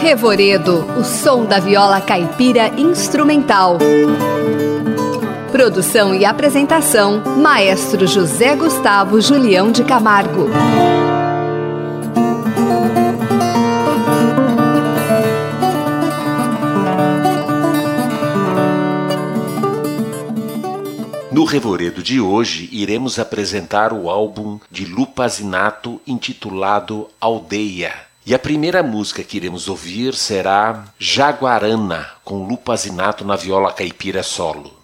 Revoredo, o som da viola caipira instrumental. Produção e apresentação: Maestro José Gustavo Julião de Camargo. No Revoredo de hoje, iremos apresentar o álbum de Lupazinato intitulado Aldeia. E a primeira música que iremos ouvir será Jaguarana, com Lupazinato na viola caipira solo.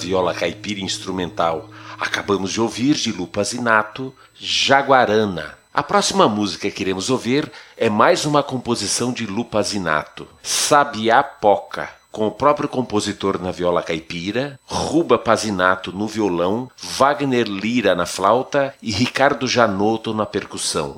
Viola caipira instrumental. Acabamos de ouvir de Lupa Zinato, Jaguarana. A próxima música que iremos ouvir é mais uma composição de Lupa Zinato, Sabiá Poca, com o próprio compositor na viola caipira, Ruba Pazinato no violão, Wagner Lira na flauta e Ricardo Janotto na percussão.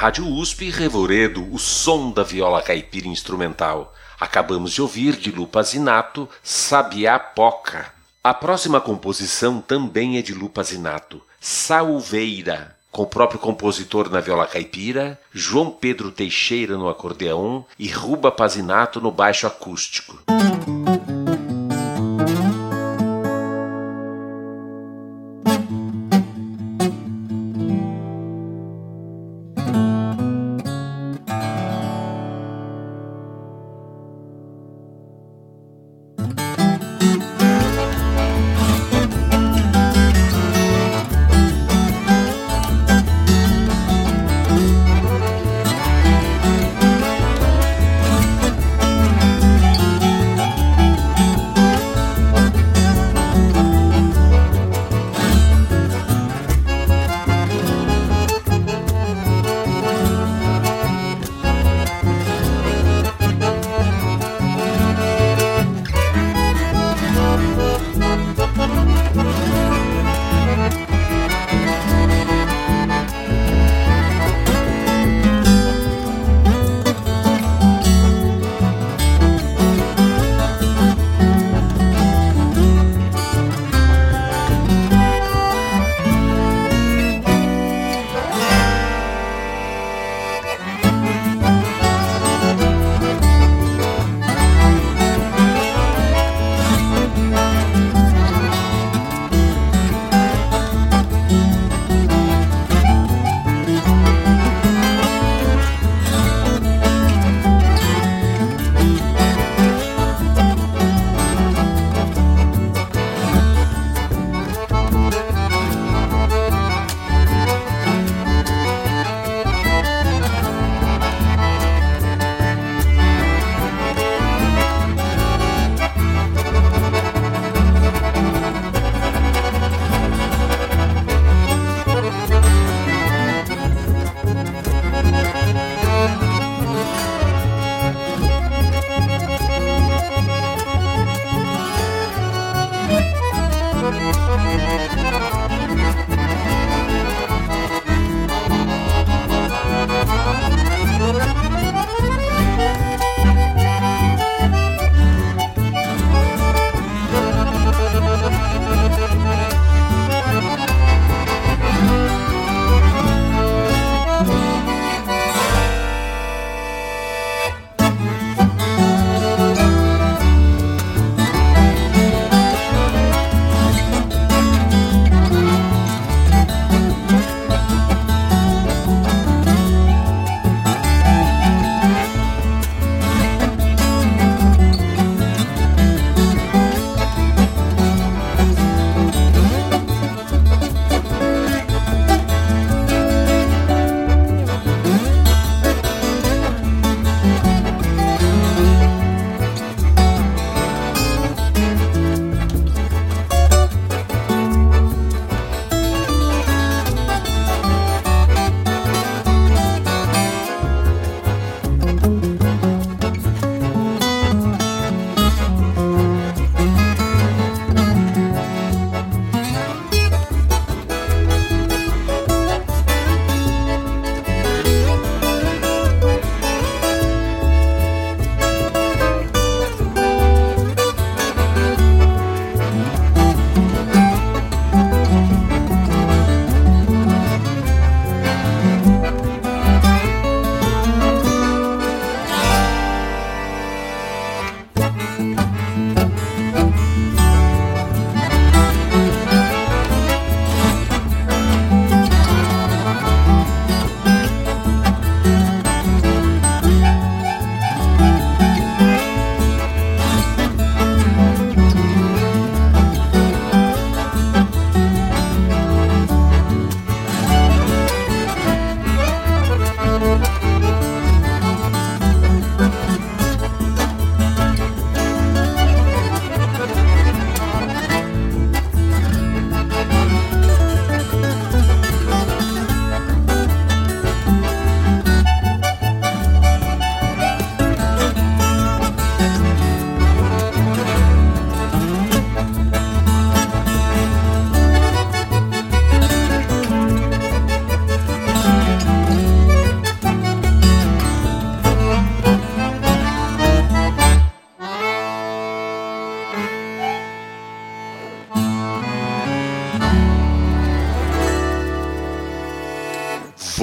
Rádio USP, Revoredo, o som da viola caipira instrumental. Acabamos de ouvir de Lupa Zinato, Sabiá Poca. A próxima composição também é de Lupa Zinato, Salveira, com o próprio compositor na viola caipira, João Pedro Teixeira no acordeão e Ruba Pazinato no baixo acústico.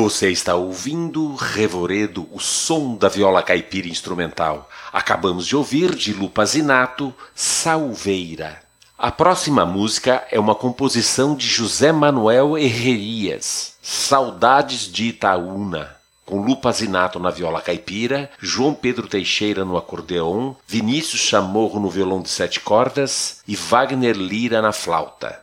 Você está ouvindo Revoredo, o som da viola caipira instrumental. Acabamos de ouvir de Lupa Zinato, Salveira. A próxima música é uma composição de José Manuel Herrerias, Saudades de Itaúna, com Lupa Zinato na viola caipira, João Pedro Teixeira no acordeão, Vinícius Chamorro no violão de sete cordas e Wagner Lira na flauta.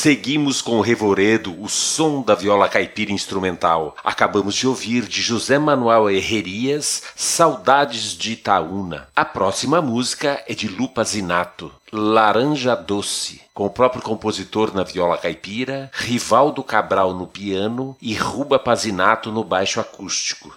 Seguimos com o revoredo, o som da viola caipira instrumental. Acabamos de ouvir de José Manuel Herrerias, Saudades de Itaúna. A próxima música é de Lupa Zinato, Laranja Doce, com o próprio compositor na viola caipira, Rivaldo Cabral no piano e Ruba Pazinato no baixo acústico.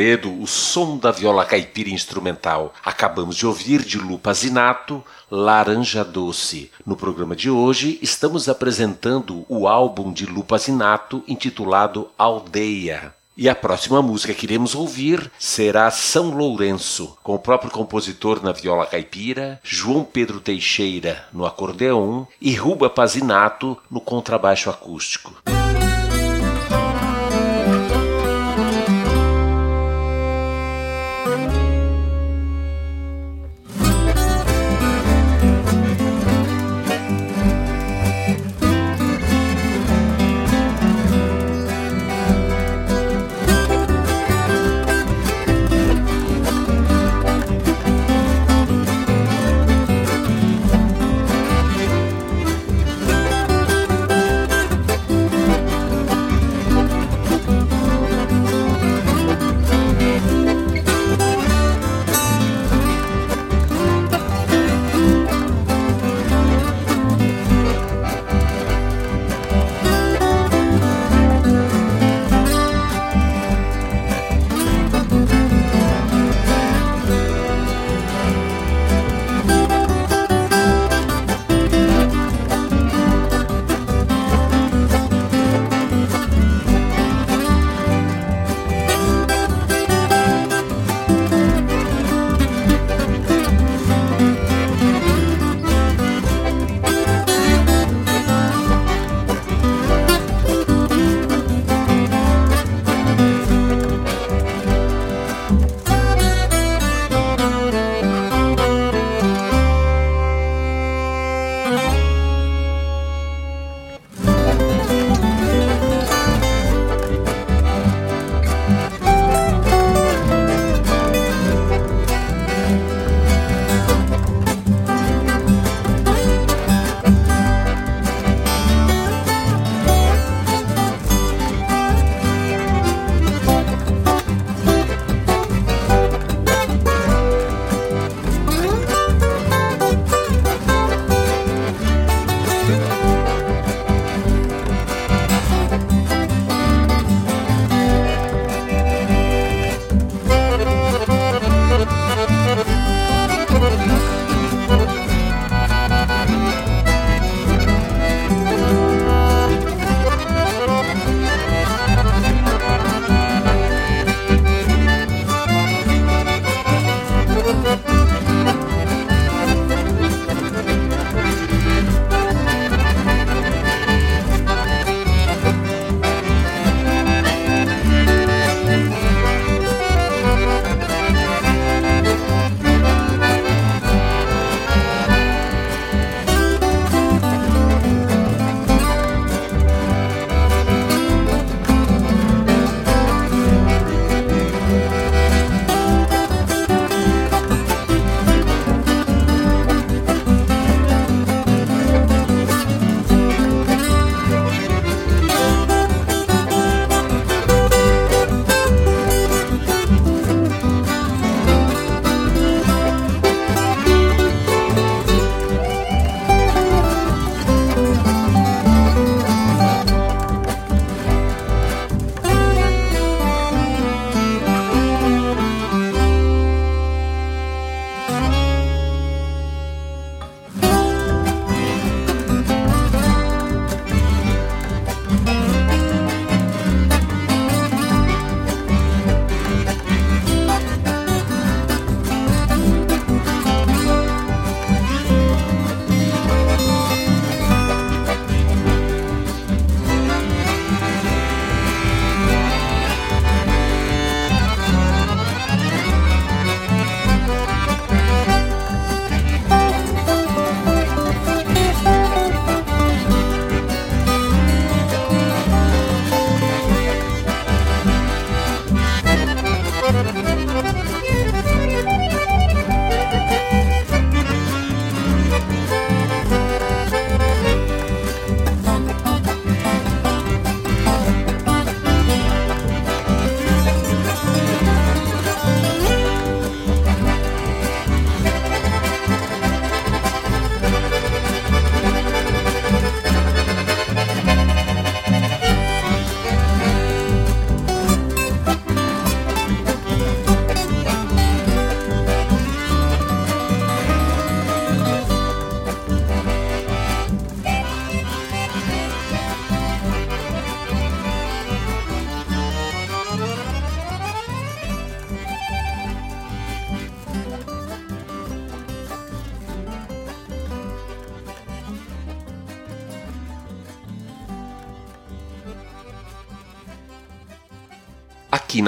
O som da viola caipira instrumental. Acabamos de ouvir de Lupa Zinato, Laranja Doce. No programa de hoje, estamos apresentando o álbum de Lupa Zinato intitulado Aldeia. E a próxima música que iremos ouvir será São Lourenço, com o próprio compositor na viola caipira, João Pedro Teixeira no acordeão e Ruba Pazinato no contrabaixo acústico.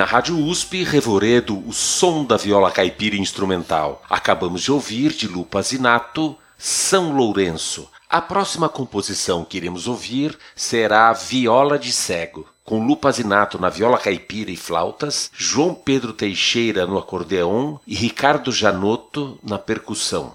Na Rádio USP, Revoredo, o som da viola caipira instrumental. Acabamos de ouvir de Lupa Zinato, São Lourenço. A próxima composição que iremos ouvir será Viola de Cego, com Lupa Zinato na viola caipira e flautas, João Pedro Teixeira no acordeão e Ricardo Janotto na percussão.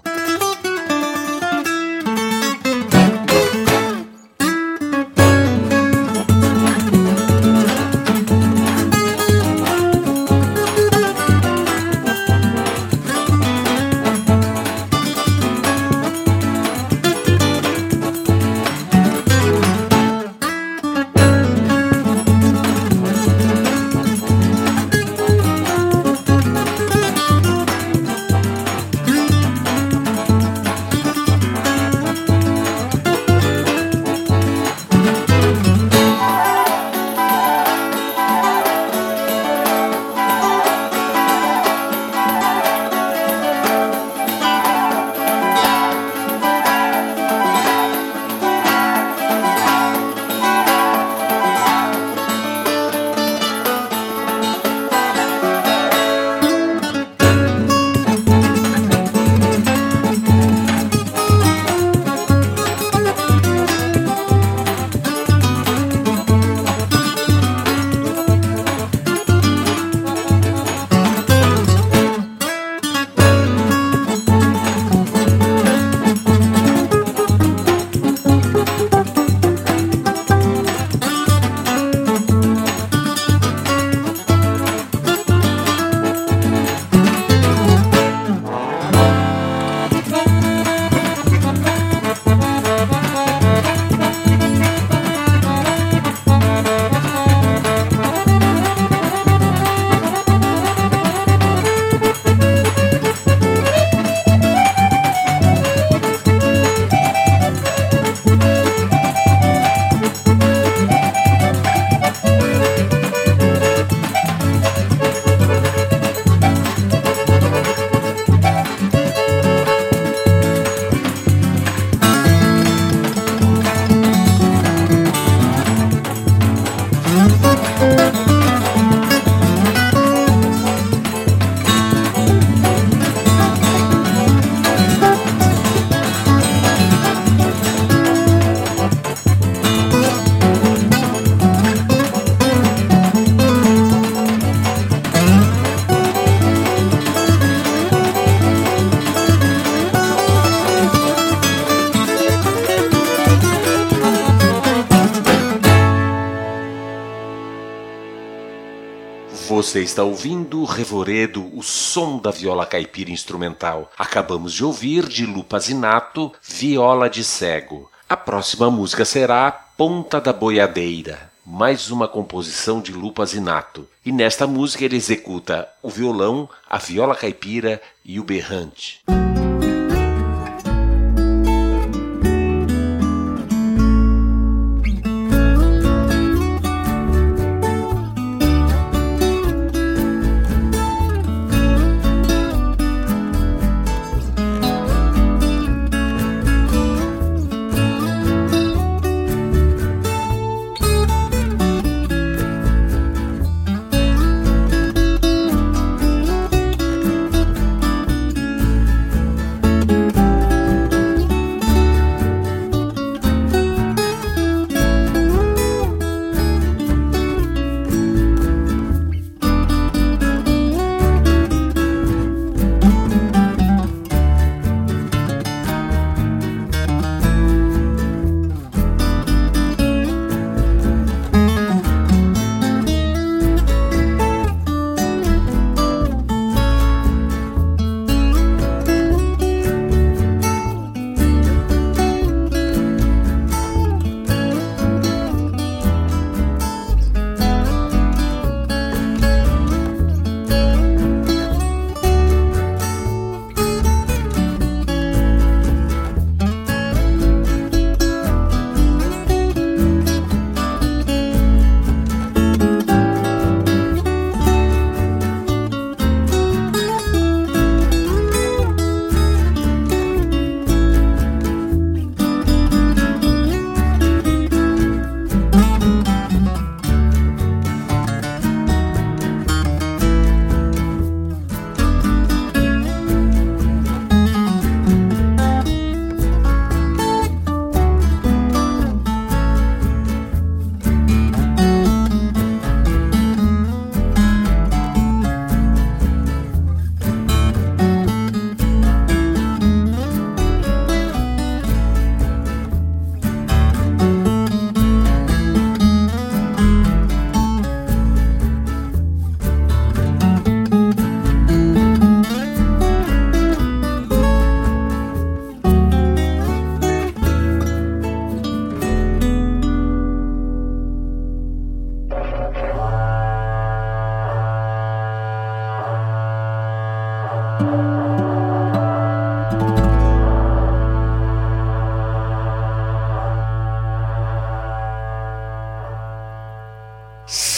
Você está ouvindo Revoredo, o som da viola caipira instrumental. Acabamos de ouvir de Lupa Zinato, Viola de Cego. A próxima música será Ponta da Boiadeira, mais uma composição de Lupa Zinato. E nesta música ele executa o violão, a viola caipira e o berrante.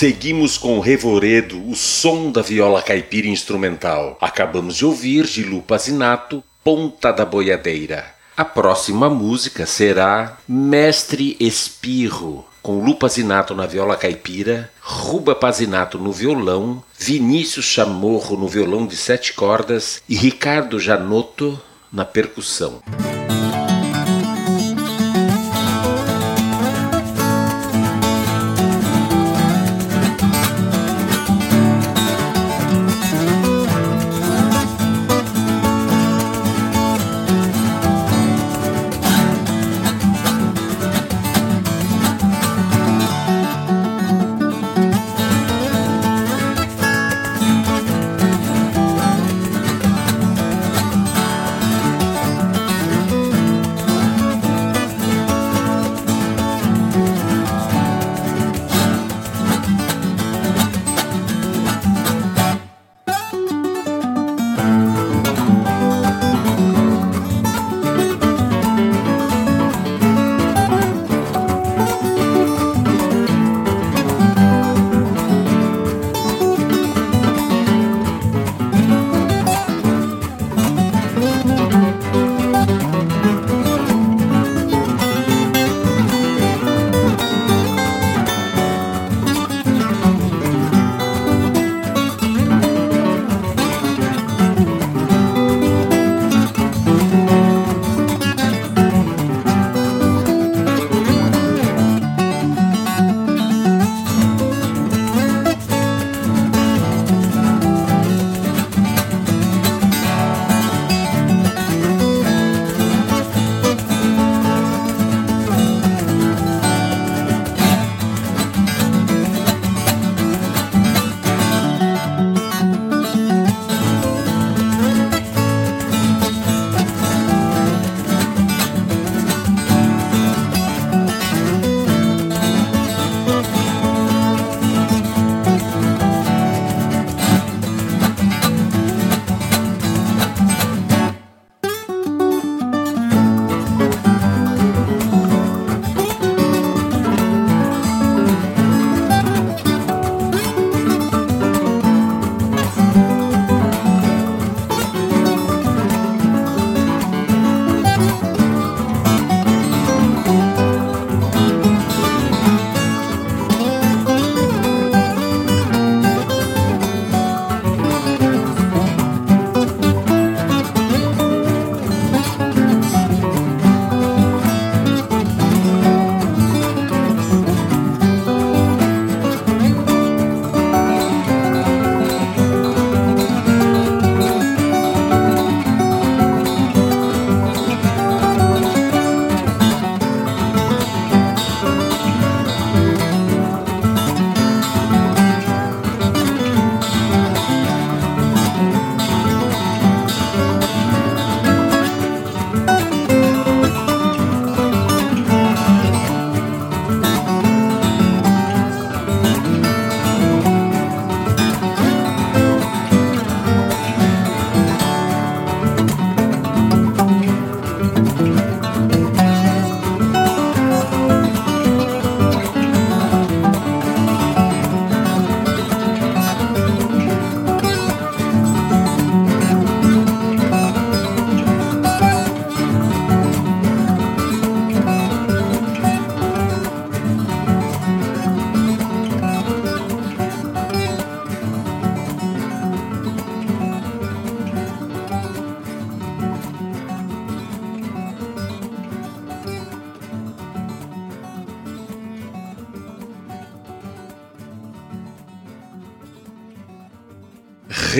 Seguimos com Revoredo, o som da viola caipira instrumental. Acabamos de ouvir de Lupa Zinato, Ponta da Boiadeira. A próxima música será Mestre Espirro, com Lupa Zinato na viola caipira, Ruba Pazinato no violão, Vinícius Chamorro no violão de sete cordas e Ricardo Janotto na percussão.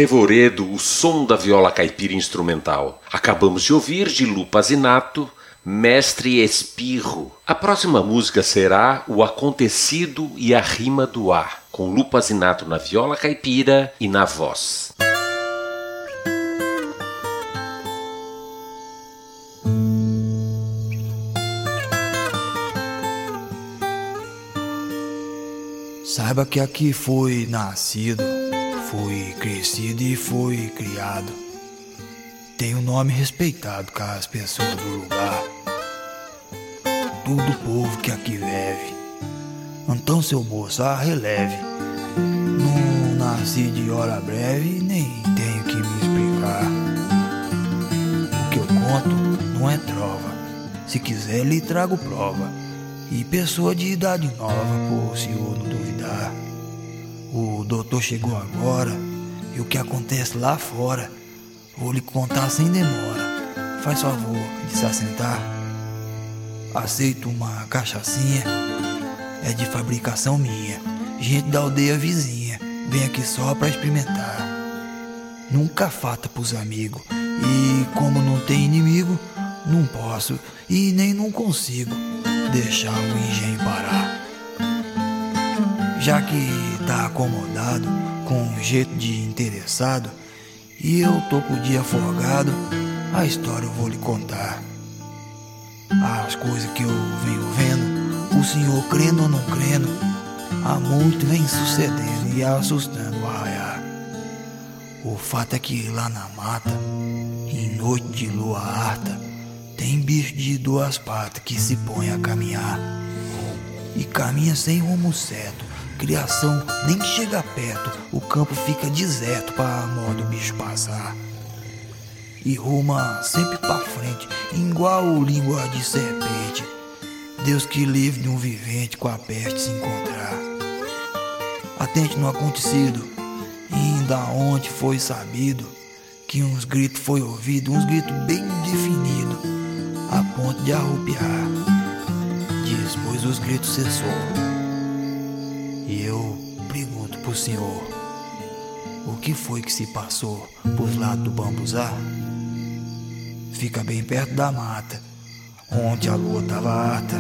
Revoredo, o som da viola caipira instrumental. Acabamos de ouvir de Lupa Zinato, Mestre Espirro. A próxima música será O Acontecido e a Rima do Ar, com Lupa Zinato na viola caipira e na voz. Saiba que aqui foi nascido Fui crescido e fui criado. Tenho nome respeitado com as pessoas do lugar. Tudo povo que aqui vive. Então, seu moço, a releve. Não nasci de hora breve, nem tenho que me explicar. O que eu conto não é trova. Se quiser, lhe trago prova. E pessoa de idade nova, por se o não duvidar. O doutor chegou agora, e o que acontece lá fora, vou lhe contar sem demora. Faz favor de se assentar. Aceito uma cachaçinha, é de fabricação minha. Gente da aldeia vizinha, vem aqui só pra experimentar. Nunca falta pros amigos, e como não tem inimigo, não posso e nem não consigo deixar o engenho parar. Já que tá acomodado, com um jeito de interessado, e eu tô por dia folgado, a história eu vou lhe contar. As coisas que eu venho vendo, o senhor crendo ou não crendo, há muito vem sucedendo e assustando o arraiar. O fato é que lá na mata, em noite de lua harta, tem bicho de duas patas que se põe a caminhar. E caminha sem rumo certo, criação nem chega perto, o campo fica deserto para modo bicho passar e ruma sempre pra frente, igual língua de serpente. Deus que livre de um vivente com a peste se encontrar. Atente no acontecido, ainda onde foi sabido que uns gritos foi ouvido, uns gritos bem definidos, a ponto de arrupiar. Depois os gritos cessou. E eu pergunto pro senhor, o que foi que se passou pros lados do bambuzá? fica bem perto da mata. Ontem a lua tava harta,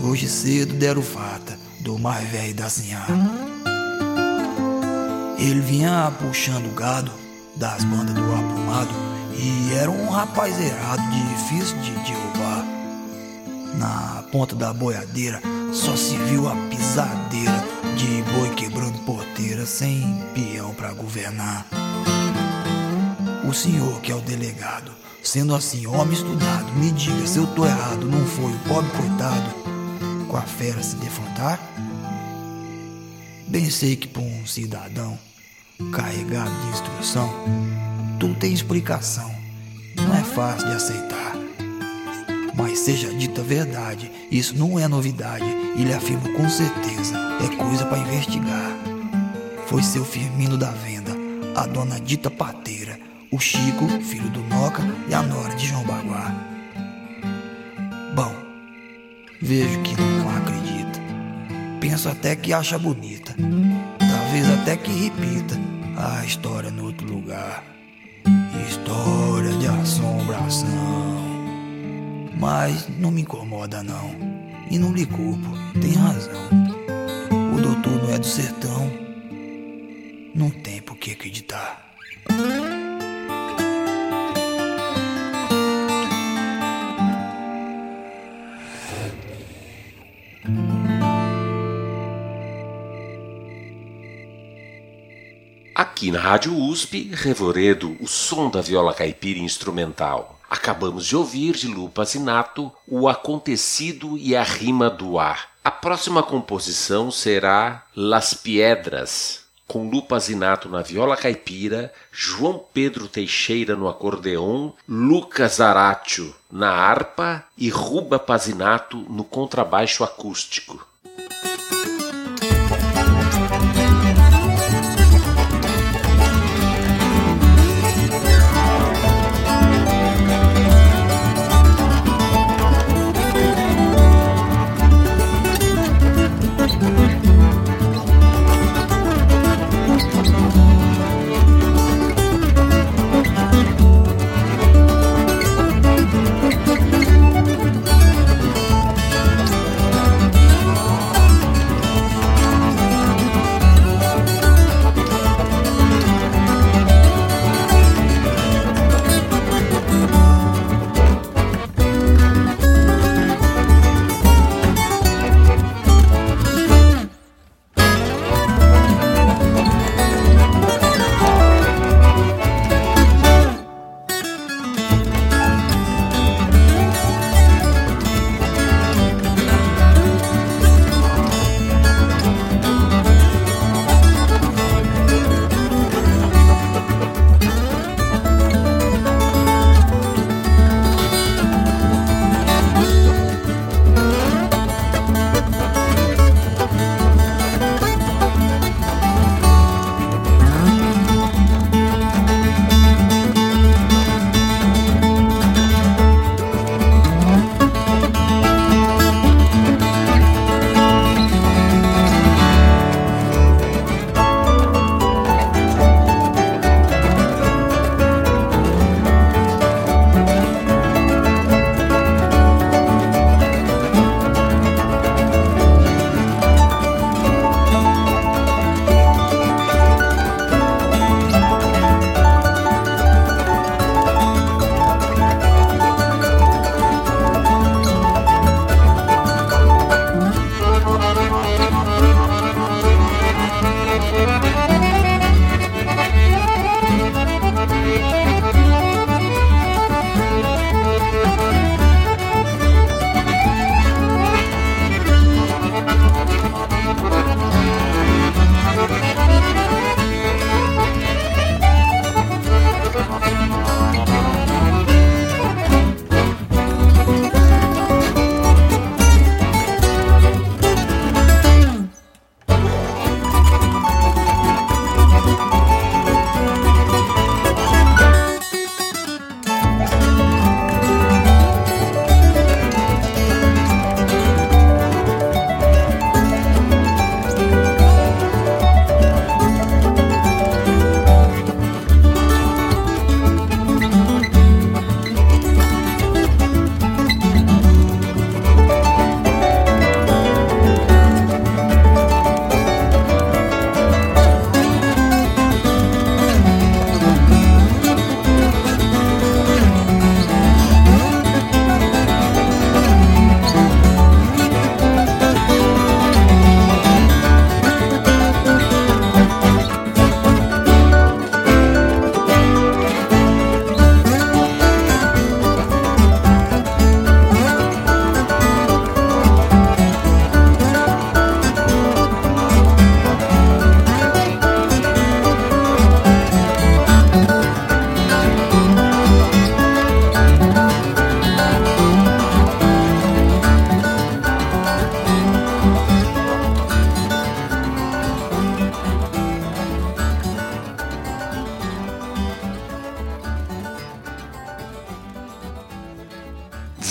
hoje cedo deram fata do mais velho da sinhá. Ele vinha puxando gado das bandas do aprumado e era um rapaz errado, difícil de derrubar. Na ponta da boiadeira só se viu a pisadeira sem peão para governar. O senhor que é o delegado Sendo assim, homem estudado, me diga se eu tô errado, não foi o pobre coitado com a fera se defrontar? Bem sei que para um cidadão carregado de instrução, tudo tem explicação, não é fácil de aceitar. Mas seja dita a verdade, isso não é novidade, e lhe afirmo com certeza, é coisa para investigar. Foi seu Firmino da venda, a dona dita pateira, o Chico, filho do Noca, e a Nora de João Baguá. Bom, vejo que não acredita. Penso até que acha bonita. Talvez até que repita a história no outro lugar. História de assombração. Mas não me incomoda não. E não lhe culpo, tem razão. O doutor não é do sertão. Não tem por que acreditar. Aqui na Rádio USP, Revoredo, o som da viola caipira instrumental. Acabamos de ouvir de Lupa Zinato o acontecido e a rima do ar. A próxima composição será Las Piedras, com Lupa Zinato na viola caipira, João Pedro Teixeira no acordeon, Lucas Aratio na harpa e Ruba Pazinato no contrabaixo acústico.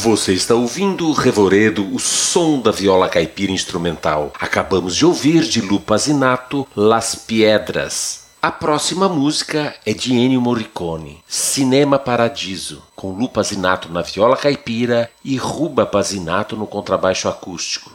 Você está ouvindo Revoredo, o som da viola caipira instrumental. Acabamos de ouvir de Lupa Zinato, Las Piedras. A próxima música é de Ennio Morricone, Cinema Paradiso, com Lupa Zinato na viola caipira e Ruba Pazinato no contrabaixo acústico.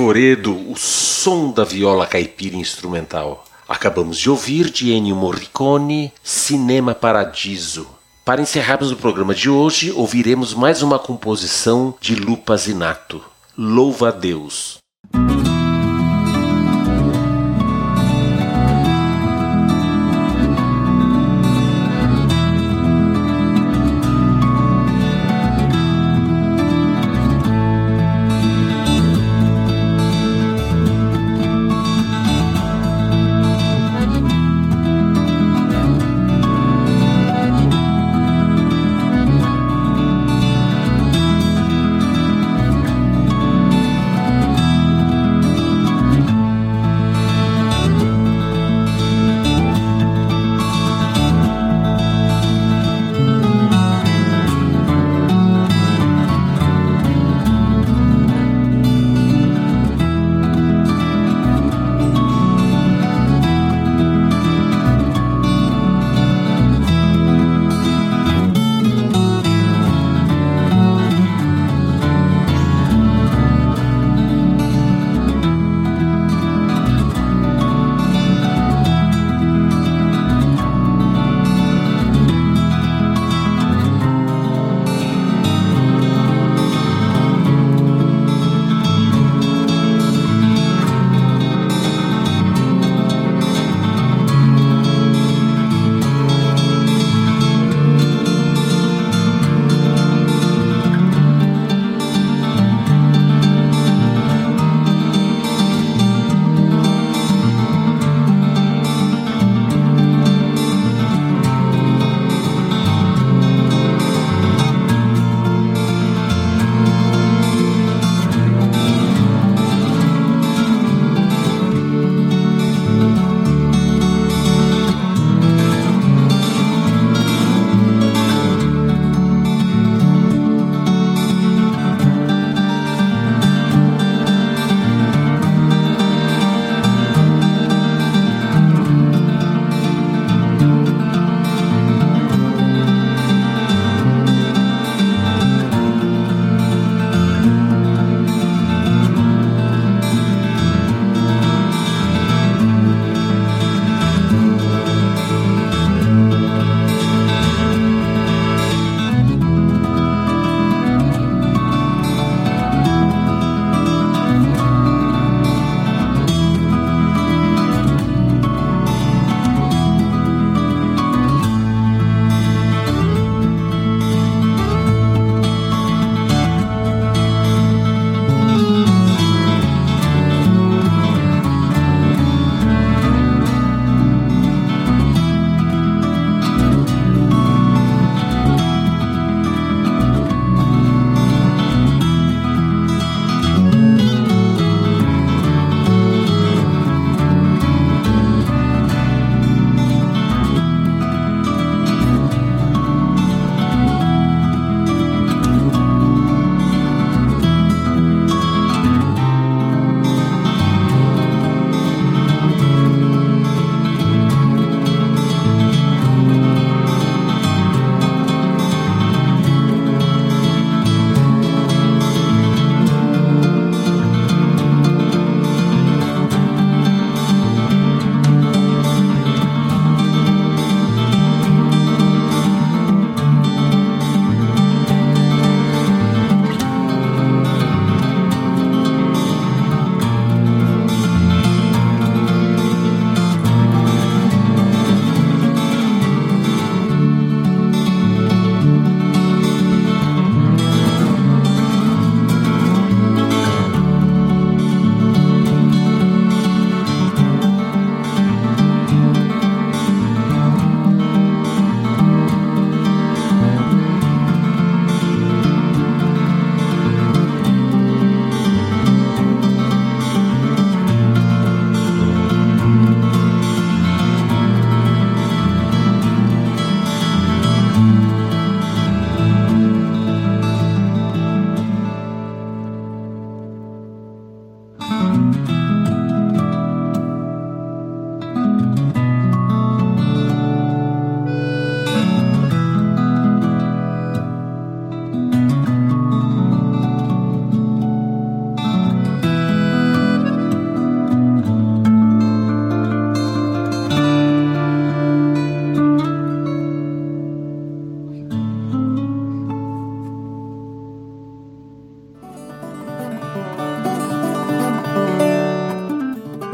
Revoredo, o som da viola caipira instrumental. Acabamos de ouvir de Ennio Morricone, Cinema Paradiso. Para encerrarmos o programa de hoje, ouviremos mais uma composição de Lupa Zinato, Louva a Deus.